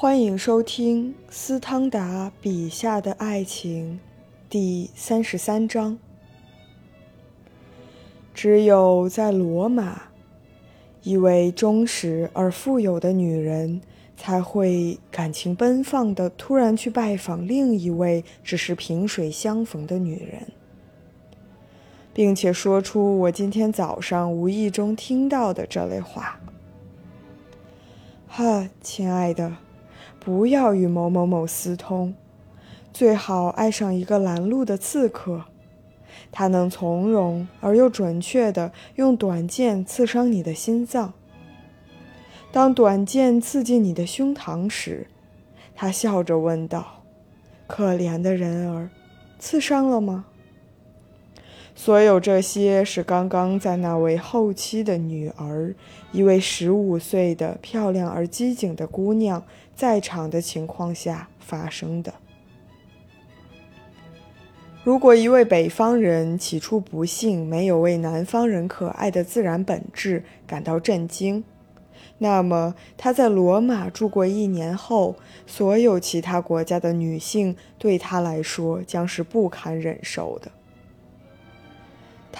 欢迎收听斯汤达笔下的爱情，第三十三章。只有在罗马，一位忠实而富有的女人才会感情奔放的突然去拜访另一位只是萍水相逢的女人，并且说出我今天早上无意中听到的这类话。哈，亲爱的。不要与某某某私通，最好爱上一个拦路的刺客，他能从容而又准确地用短剑刺伤你的心脏。当短剑刺进你的胸膛时，他笑着问道：“可怜的人儿，刺伤了吗？”所有这些是刚刚在那位后妻的女儿，一位十五岁的漂亮而机警的姑娘在场的情况下发生的。如果一位北方人起初不幸没有为南方人可爱的自然本质感到震惊，那么他在罗马住过一年后，所有其他国家的女性对他来说将是不堪忍受的。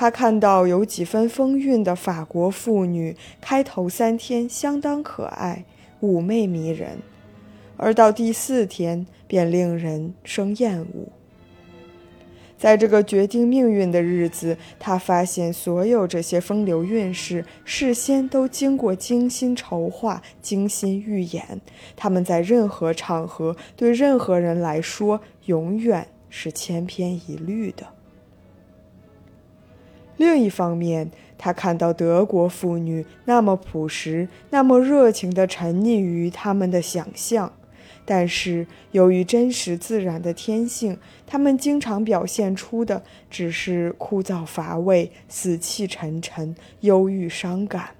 他看到有几分风韵的法国妇女，开头三天相当可爱、妩媚迷人，而到第四天便令人生厌恶。在这个决定命运的日子，他发现所有这些风流韵事事先都经过精心筹划、精心预演，他们在任何场合对任何人来说永远是千篇一律的。另一方面，他看到德国妇女那么朴实、那么热情地沉溺于他们的想象，但是由于真实自然的天性，他们经常表现出的只是枯燥乏味、死气沉沉、忧郁伤感。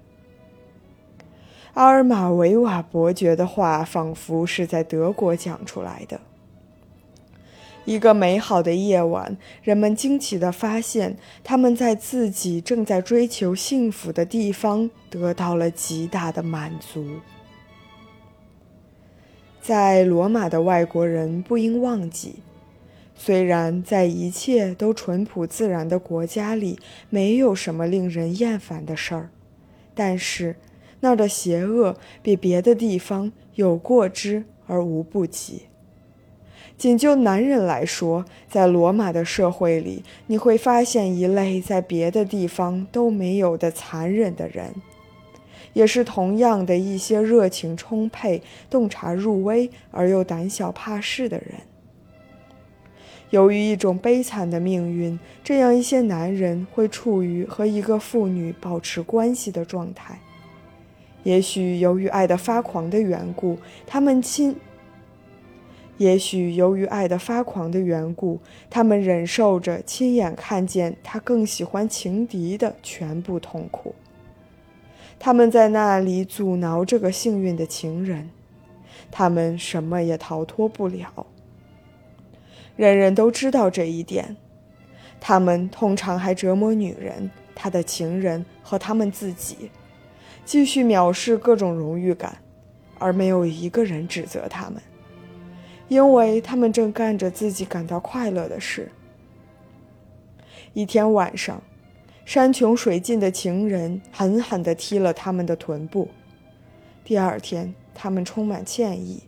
阿尔玛维瓦伯爵的话仿佛是在德国讲出来的。一个美好的夜晚，人们惊奇地发现，他们在自己正在追求幸福的地方得到了极大的满足。在罗马的外国人不应忘记，虽然在一切都淳朴自然的国家里没有什么令人厌烦的事儿，但是那儿的邪恶比别的地方有过之而无不及。仅就男人来说，在罗马的社会里，你会发现一类在别的地方都没有的残忍的人，也是同样的一些热情充沛、洞察入微而又胆小怕事的人。由于一种悲惨的命运，这样一些男人会处于和一个妇女保持关系的状态。也许由于爱得发狂的缘故，他们亲。也许由于爱得发狂的缘故，他们忍受着亲眼看见他更喜欢情敌的全部痛苦。他们在那里阻挠这个幸运的情人，他们什么也逃脱不了。人人都知道这一点。他们通常还折磨女人、他的情人和他们自己，继续藐视各种荣誉感，而没有一个人指责他们。因为他们正干着自己感到快乐的事。一天晚上，山穷水尽的情人狠狠地踢了他们的臀部。第二天，他们充满歉意。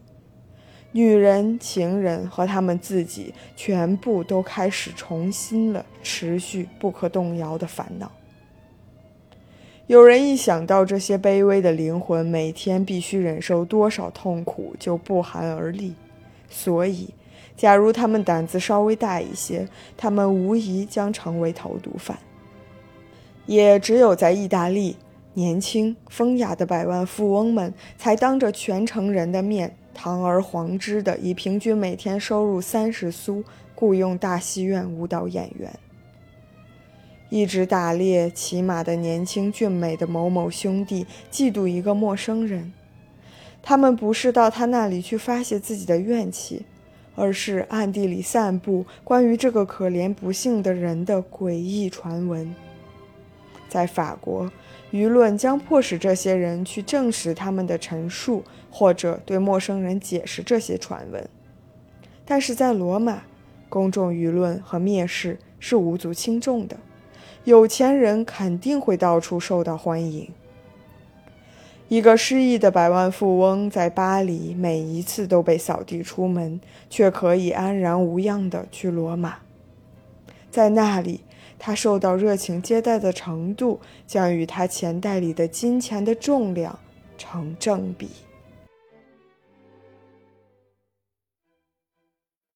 女人、情人和他们自己全部都开始重新了持续不可动摇的烦恼。有人一想到这些卑微的灵魂每天必须忍受多少痛苦，就不寒而栗。所以，假如他们胆子稍微大一些，他们无疑将成为投毒犯。也只有在意大利，年轻风雅的百万富翁们才当着全城人的面，堂而皇之的以平均每天收入三十苏雇佣大戏院舞蹈演员。一直打猎骑马的年轻俊美的某某兄弟嫉妒一个陌生人。他们不是到他那里去发泄自己的怨气，而是暗地里散布关于这个可怜不幸的人的诡异传闻。在法国，舆论将迫使这些人去证实他们的陈述，或者对陌生人解释这些传闻。但是在罗马，公众舆论和蔑视是无足轻重的。有钱人肯定会到处受到欢迎。一个失意的百万富翁在巴黎每一次都被扫地出门，却可以安然无恙地去罗马。在那里，他受到热情接待的程度将与他钱袋里的金钱的重量成正比。